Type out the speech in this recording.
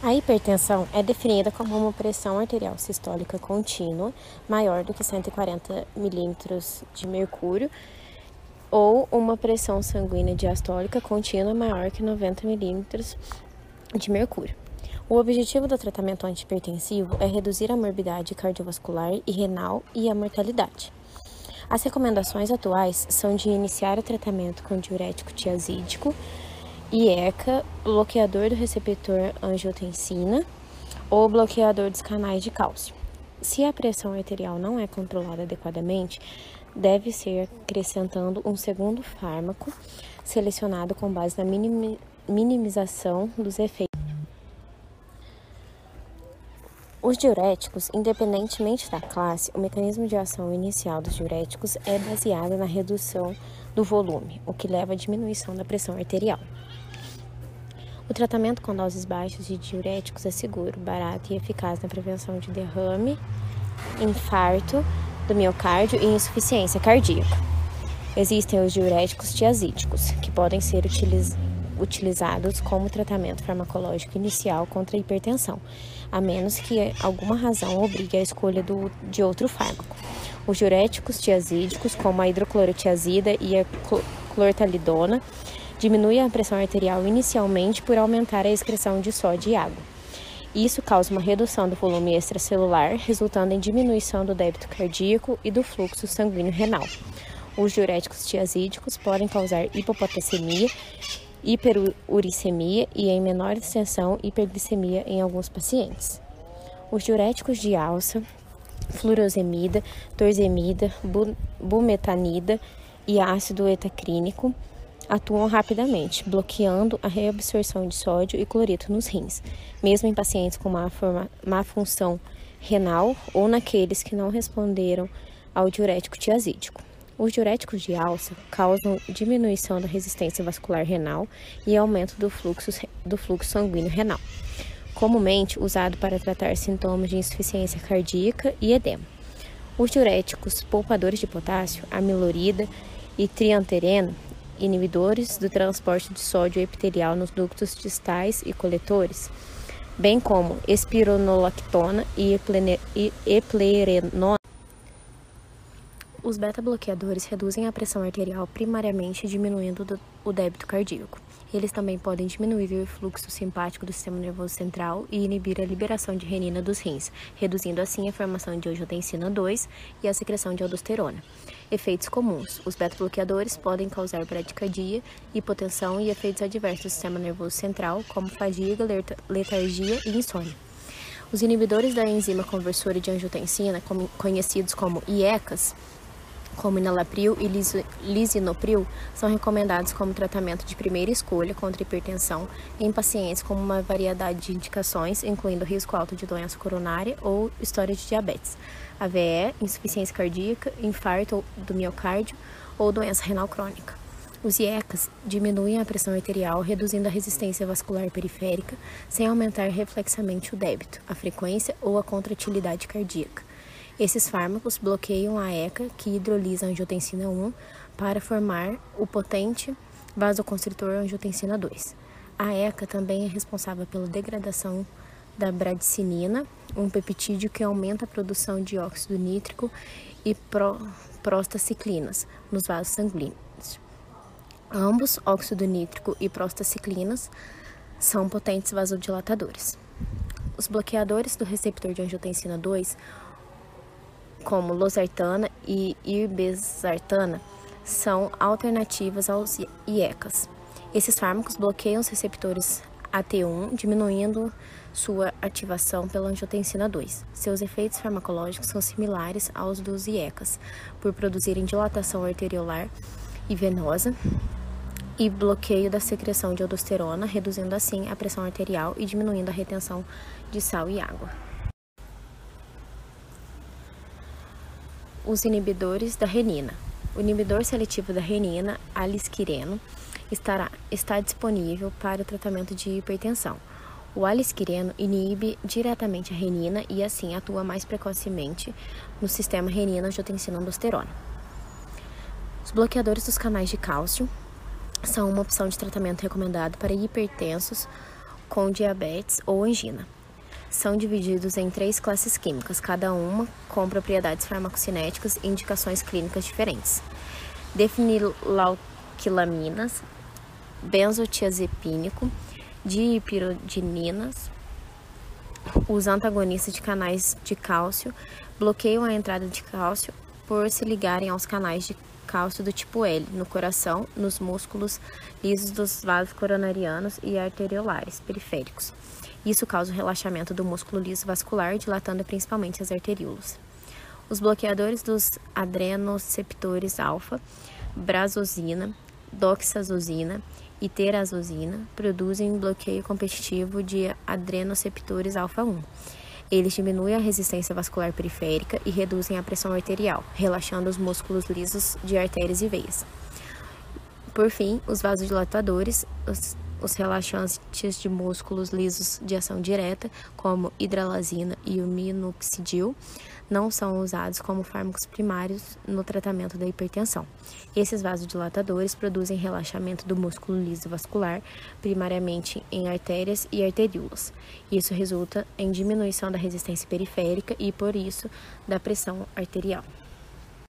A hipertensão é definida como uma pressão arterial sistólica contínua maior do que 140 milímetros de mercúrio ou uma pressão sanguínea diastólica contínua maior que 90 milímetros de mercúrio. O objetivo do tratamento antihipertensivo é reduzir a morbidade cardiovascular e renal e a mortalidade. As recomendações atuais são de iniciar o tratamento com diurético tiazídico, IECA, bloqueador do receptor angiotensina ou bloqueador dos canais de cálcio. Se a pressão arterial não é controlada adequadamente, deve ser acrescentando um segundo fármaco selecionado com base na minimização dos efeitos. Os diuréticos, independentemente da classe, o mecanismo de ação inicial dos diuréticos é baseado na redução do volume, o que leva à diminuição da pressão arterial. O tratamento com doses baixas de diuréticos é seguro, barato e eficaz na prevenção de derrame, infarto do miocárdio e insuficiência cardíaca. Existem os diuréticos tiazídicos, que podem ser utiliz utilizados como tratamento farmacológico inicial contra a hipertensão, a menos que alguma razão obrigue a escolha do, de outro fármaco. Os diuréticos tiazídicos, como a hidroclorotiazida e a clortalidona, diminui a pressão arterial inicialmente por aumentar a excreção de sódio e água. Isso causa uma redução do volume extracelular, resultando em diminuição do débito cardíaco e do fluxo sanguíneo renal. Os diuréticos tiazídicos podem causar hipopotassemia, hiperuricemia e, em menor extensão, hiperglicemia em alguns pacientes. Os diuréticos de alça, furosemida, torzemida, bumetanida e ácido etacrínico atuam rapidamente, bloqueando a reabsorção de sódio e cloreto nos rins, mesmo em pacientes com má, forma, má função renal ou naqueles que não responderam ao diurético tiazídico. Os diuréticos de alça causam diminuição da resistência vascular renal e aumento do fluxo, do fluxo sanguíneo renal, comumente usado para tratar sintomas de insuficiência cardíaca e edema. Os diuréticos poupadores de potássio, amilorida e triantereno inibidores do transporte de sódio epitelial nos ductos distais e coletores, bem como espironolactona e eplerenona. Os beta-bloqueadores reduzem a pressão arterial primariamente diminuindo o débito cardíaco. Eles também podem diminuir o fluxo simpático do sistema nervoso central e inibir a liberação de renina dos rins, reduzindo assim a formação de angiotensina 2 e a secreção de aldosterona. Efeitos comuns: os beta-bloqueadores podem causar bradicardia, hipotensão e efeitos adversos do sistema nervoso central, como fadiga, letargia e insônia. Os inibidores da enzima conversora de angiotensina, conhecidos como IECAS, como inalapril e lisinopril, são recomendados como tratamento de primeira escolha contra hipertensão em pacientes com uma variedade de indicações, incluindo risco alto de doença coronária ou história de diabetes, AVE, insuficiência cardíaca, infarto do miocárdio ou doença renal crônica. Os IECAs diminuem a pressão arterial, reduzindo a resistência vascular periférica, sem aumentar reflexamente o débito, a frequência ou a contratilidade cardíaca. Esses fármacos bloqueiam a ECA, que hidrolisa a angiotensina 1, para formar o potente vasoconstritor angiotensina 2. A ECA também é responsável pela degradação da bradicinina, um peptídeo que aumenta a produção de óxido nítrico e pro, prostaciclinas nos vasos sanguíneos. Ambos, óxido nítrico e prostaciclinas, são potentes vasodilatadores. Os bloqueadores do receptor de angiotensina 2 como losartana e irbesartana, são alternativas aos IECAs. Esses fármacos bloqueiam os receptores AT1, diminuindo sua ativação pela angiotensina 2. Seus efeitos farmacológicos são similares aos dos IECAs, por produzirem dilatação arteriolar e venosa e bloqueio da secreção de aldosterona, reduzindo assim a pressão arterial e diminuindo a retenção de sal e água. Os inibidores da renina. O inibidor seletivo da renina, alisquireno, estará, está disponível para o tratamento de hipertensão. O alisquireno inibe diretamente a renina e assim atua mais precocemente no sistema renina-angiotensina-aldosterona. Os bloqueadores dos canais de cálcio são uma opção de tratamento recomendado para hipertensos com diabetes ou angina. São divididos em três classes químicas, cada uma com propriedades farmacocinéticas e indicações clínicas diferentes. Defenilauquilaminas, benzotiazepínico, dipirodininas, os antagonistas de canais de cálcio bloqueiam a entrada de cálcio por se ligarem aos canais de cálcio do tipo L no coração, nos músculos lisos dos vasos coronarianos e arteriolares periféricos. Isso causa o relaxamento do músculo liso vascular, dilatando principalmente as arteríolas. Os bloqueadores dos adrenoceptores alfa, brazosina, doxazosina e terazosina produzem bloqueio competitivo de adrenoceptores alfa-1. Eles diminuem a resistência vascular periférica e reduzem a pressão arterial, relaxando os músculos lisos de artérias e veias. Por fim, os vasodilatadores, os, os relaxantes de músculos lisos de ação direta, como hidralazina e o minoxidil, não são usados como fármacos primários no tratamento da hipertensão. Esses vasodilatadores produzem relaxamento do músculo liso vascular, primariamente em artérias e arteríolas. Isso resulta em diminuição da resistência periférica e, por isso, da pressão arterial.